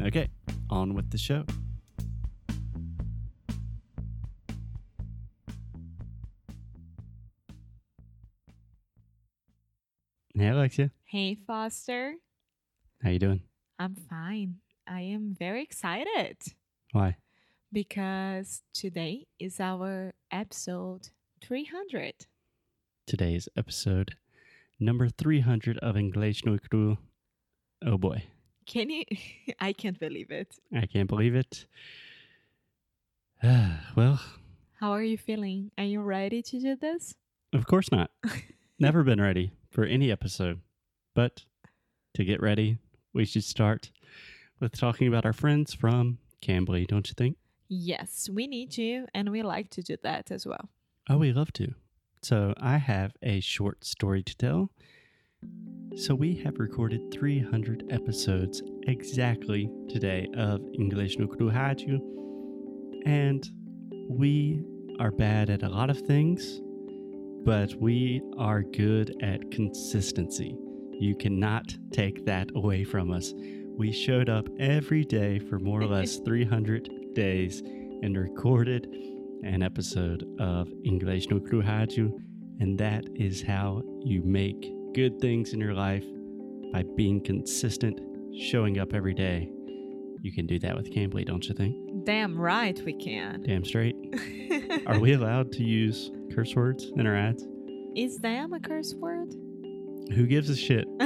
Okay, on with the show. Hey Alexia, Hey, Foster. how you doing? I'm fine. I am very excited Why? because today is our episode 300. Today's episode number 300 of English no Cru. Oh boy, Can you? I can't believe it. I can't believe it. Ah, well, How are you feeling? Are you ready to do this? of course not. Never been ready for any episode. But to get ready, we should start with talking about our friends from Cambly, don't you think? Yes, we need to, and we like to do that as well. Oh, we love to. So, I have a short story to tell. So, we have recorded 300 episodes exactly today of English no Rádio. And we are bad at a lot of things, but we are good at consistency. You cannot take that away from us. We showed up every day for more or less 300 days and recorded an episode of English no Rádio, and that is how you make good things in your life by being consistent, showing up every day. You can do that with Cambly, don't you think? Damn right we can. Damn straight. Are we allowed to use curse words in our ads? Is damn a curse word? Who gives a shit?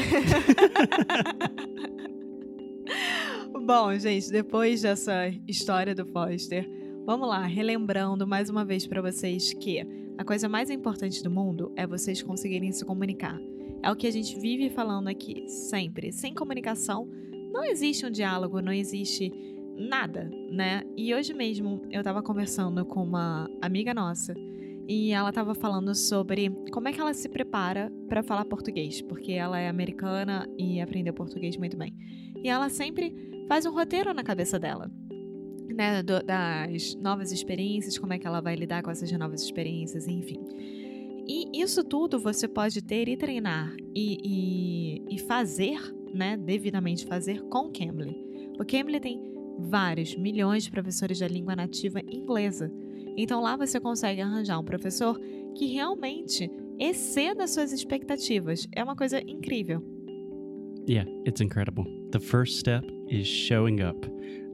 Bom, gente, depois dessa história do Foster, vamos lá, relembrando mais uma vez para vocês que a coisa mais importante do mundo é vocês conseguirem se comunicar. É o que a gente vive falando aqui, sempre. Sem comunicação, não existe um diálogo, não existe nada, né? E hoje mesmo eu tava conversando com uma amiga nossa e ela tava falando sobre como é que ela se prepara para falar português, porque ela é americana e aprendeu português muito bem. E ela sempre faz um roteiro na cabeça dela, né, do- das novas experiências, como é que ela vai lidar com essas novas experiências, enfim. E isso tudo você pode ter e treinar e, e, e fazer, né, devidamente fazer com Cambly. O Cambly tem vários milhões de professores da língua nativa inglesa. Então lá você consegue arranjar um professor que realmente exceda suas expectativas. É uma coisa incrível. Yeah, it's incredible. The first step is showing up.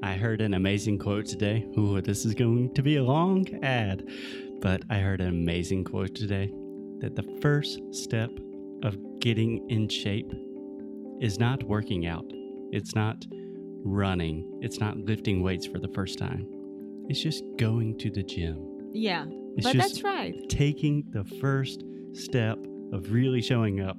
I heard an amazing quote today. Ooh, this is going to be a long ad, but I heard an amazing quote today that the first step of getting in shape is not working out. It's not running. It's not lifting weights for the first time. It's just going to the gym. Yeah, It's but that's right. taking the first step of really showing up.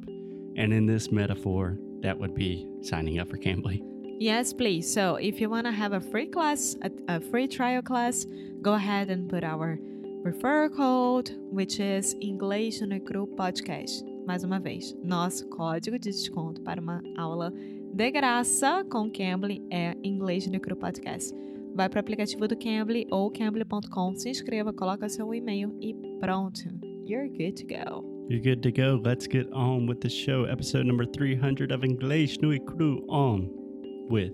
And in this metaphor, that would be signing up for Cambly. Yes, please. So if you want to have a free class, a, a free trial class, go ahead and put our referral code, which is Inglês no Cru Podcast. Mais uma vez, nosso código de desconto para uma aula de graça com Cambly é Inglês no Cru Podcast. Vai para o aplicativo do Cambly ou cambly.com, se inscreva, coloca seu e-mail e pronto. You're good to go. You're good to go. Let's get on with the show. Episode number 300 of English Nui Cru on with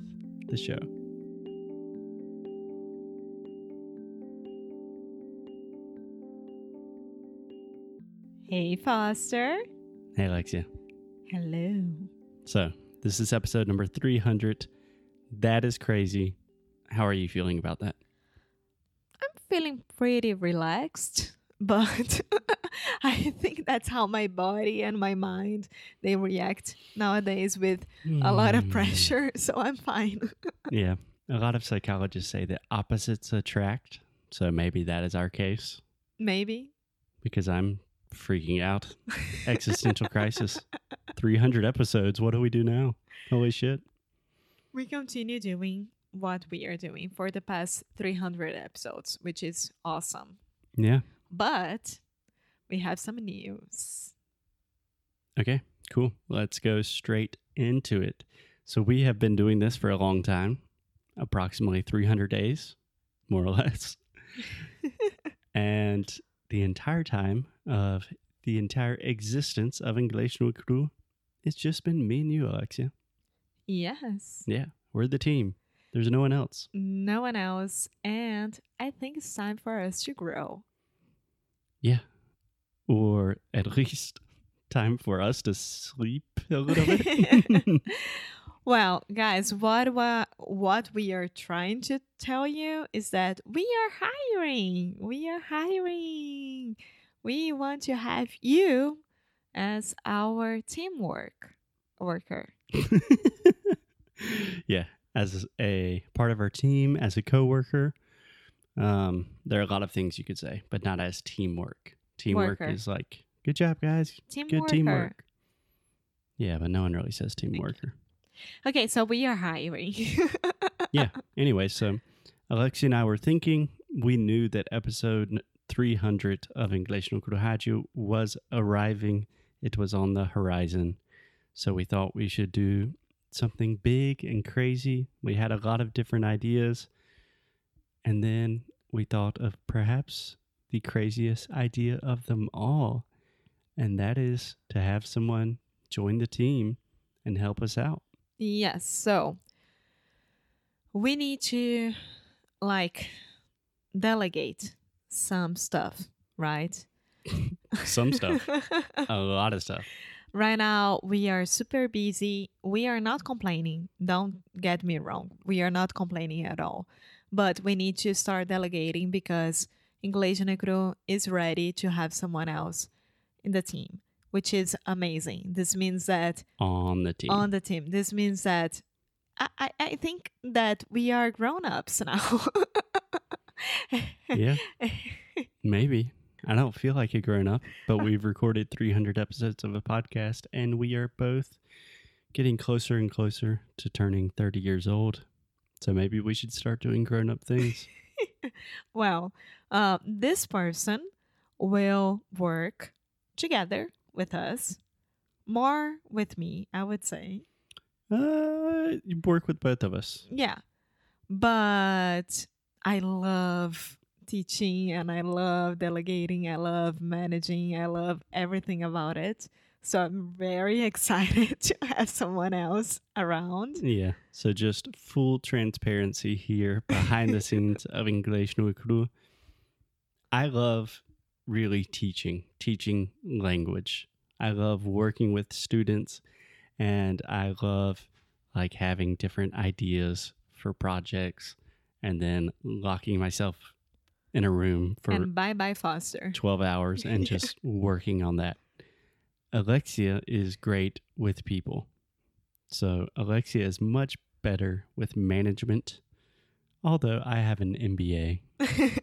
the show. Hey, Foster. Hey, Alexia. Hello. So, this is episode number 300. That is crazy. How are you feeling about that? I'm feeling pretty relaxed, but I think that's how my body and my mind they react nowadays with a lot of Hmm. pressure, so I'm fine. Yeah. A lot of psychologists say that opposites attract. So maybe that is our case Maybe. because I'm freaking out. Existential crisis. 300 episodes. What do we do now? Holy shit. We continue doing what we are doing for the past 300 episodes, which is awesome. Yeah. But we have some news. Okay. Cool. Let's go straight into it. So we have been doing this for a long time, approximately 300 days, more or less. and the entire time of the entire existence of English no Cru, it's just been me and you, Alexia. Yes. Yeah, we're the team. There's no one else. No one else. And I think it's time for us to grow. Yeah. Or at least time for us to sleep a little bit. Well, guys, what wa- what we are trying to tell you is that we are hiring. We are hiring. We want to have you as our teamwork worker. yeah, as a part of our team, as a coworker, um, there are a lot of things you could say, but not as teamwork. Teamwork Worker. is like, good job, guys. Team Good worker. teamwork. Yeah, but no one really says team worker. Okay, so we are hiring. yeah. Anyway, so Alexi and I were thinking, we knew that episode 300 of English no Kurohaju was arriving. It was on the horizon. So we thought we should do something big and crazy. We had a lot of different ideas. And then we thought of perhaps the craziest idea of them all. And that is to have someone join the team and help us out. Yes. So we need to like delegate some stuff, right? Some stuff, a lot of stuff. right now we are super busy. We are not complaining. Don't get me wrong. We are not complaining at all. But we need to start delegating because Inglês no Cru is ready to have someone else in the team, which is amazing. This means that on the team. on the team. This means that I, I, I think that we are grown ups now. yeah, maybe. I don't feel like a grown up, but we've recorded 300 episodes of a podcast and we are both getting closer and closer to turning 30 years old. So maybe we should start doing grown up things. well, uh, this person will work together with us, more with me, I would say. Uh, you work with both of us. Yeah. But I love teaching and I love delegating. I love managing. I love everything about it. So I'm very excited to have someone else around. Yeah. So just full transparency here behind the scenes of English no Cru. I love really teaching, teaching language. I love working with students and I love like having different ideas for projects and then locking myself in a room for and bye bye Foster. 12 hours and just working on that. Alexia is great with people. So Alexia is much better with management. Although I have an MBA,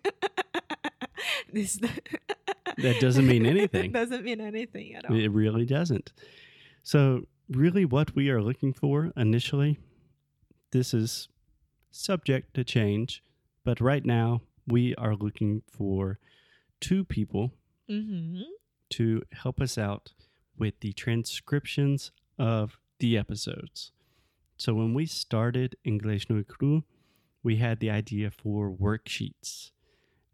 this That doesn't mean anything. doesn't mean anything at all. it really doesn't. So, really, what we are looking for initially, this is subject to change, but right now we are looking for two people hmm to help us out with the transcriptions of the episodes. So when we started English no Cru, we had the idea for worksheets.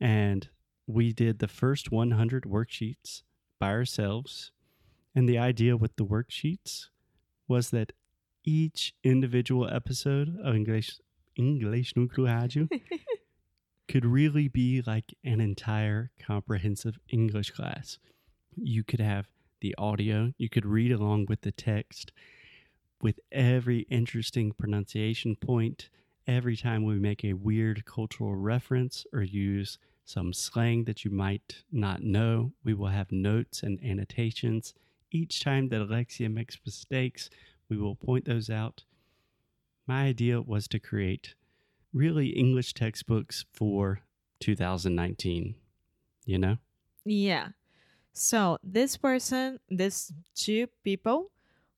And we did the first 100 worksheets by ourselves. And the idea with the worksheets was that each individual episode of English English Rádio could really be like an entire comprehensive English class. You could have the audio, you could read along with the text, with every interesting pronunciation point, every time we make a weird cultural reference or use some slang that you might not know, we will have notes and annotations. Each time that Alexia makes mistakes, we will point those out. My idea was to create really English textbooks for 2019, you know? Yeah. So this person, this two people.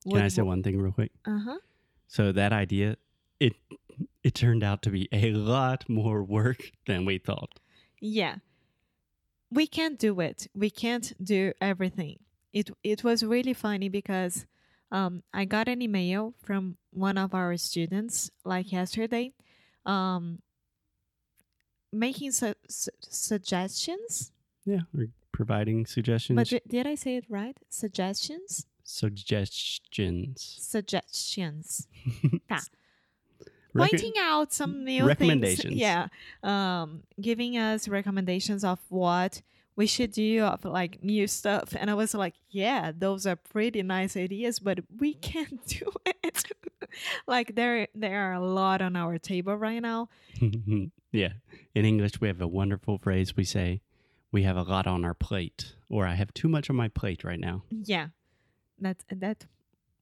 Can I say one thing real quick? Uh huh. So that idea, it it turned out to be a lot more work than we thought. Yeah. We can't do it. We can't do everything. It it was really funny because um, I got an email from one of our students like yesterday, um, making su- su- suggestions. Yeah, we're providing suggestions. But di- did I say it right? Suggestions. suggestions. Suggestions. Tá. Pointing out some new recommendations. Things, yeah, um, giving us recommendations of what we should do of like new stuff, and I was like, yeah, those are pretty nice ideas, but we mm-hmm. can't do it. like there, there are a lot on our table right now. yeah. In English, we have a wonderful phrase. We say, "We have a lot on our plate," or "I have too much on my plate right now." Yeah, that's that's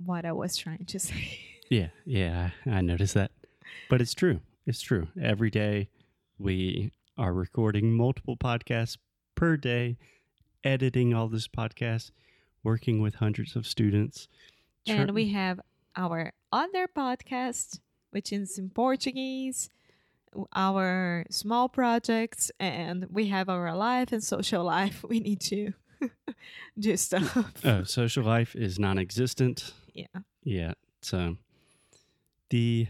what I was trying to say. Yeah, yeah, I, I noticed that. But it's true. It's true. Every day we are recording multiple podcasts per day, editing all this podcast, working with hundreds of students. and we have our other podcast, which is in Portuguese, our small projects, and we have our life and social life. We need to do stuff. oh, social life is non existent. Yeah. Yeah. So the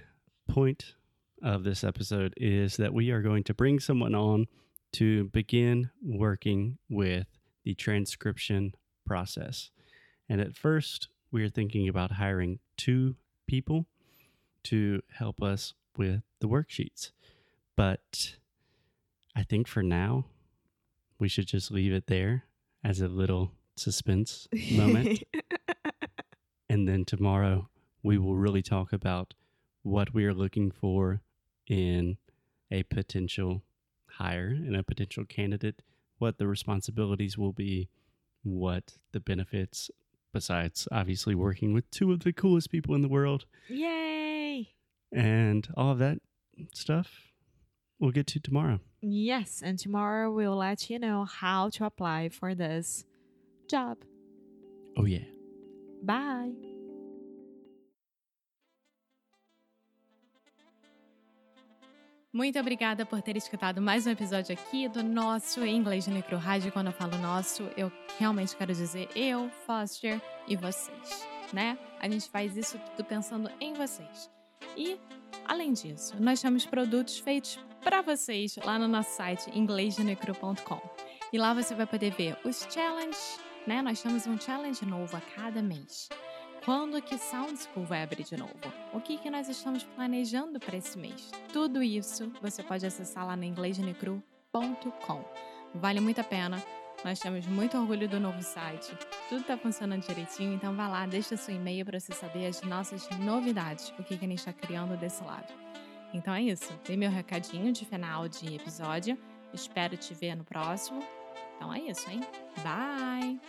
point of this episode is that we are going to bring someone on to begin working with the transcription process. And at first, we are thinking about hiring two people to help us with the worksheets. But I think for now, we should just leave it there as a little suspense moment. And then tomorrow, we will really talk about what we are looking for in a potential hire and a potential candidate, what the responsibilities will be, what the benefits, besides obviously working with two of the coolest people in the world, Yay! and all of that stuff we'll get to tomorrow. Yes, and tomorrow we'll let you know how to apply for this job. Oh, yeah. Bye! Muito obrigada por ter escutado mais um episódio aqui do nosso Inglês no Micro Rádio. Quando eu falo nosso, eu realmente quero dizer eu, Foster e vocês, né? A gente faz isso tudo pensando em vocês. E, além disso, nós temos produtos feitos para vocês lá no nosso site inglêsnecru.com. E lá você vai poder ver os challenges, né? Nós temos um challenge novo a cada mês. Quando que Sound School vai abrir de novo? O que, que nós estamos planejando para esse mês? Tudo isso você pode acessar lá no inglêsnecru.com. Vale muito a pena. Nós temos muito orgulho do novo site. Tudo está funcionando direitinho, então vá lá, deixa seu e-mail para você saber as nossas novidades, o que, que a gente está criando desse lado. Então é isso. Dei meu recadinho de final de episódio. Espero te ver no próximo. Então é isso, hein? Bye!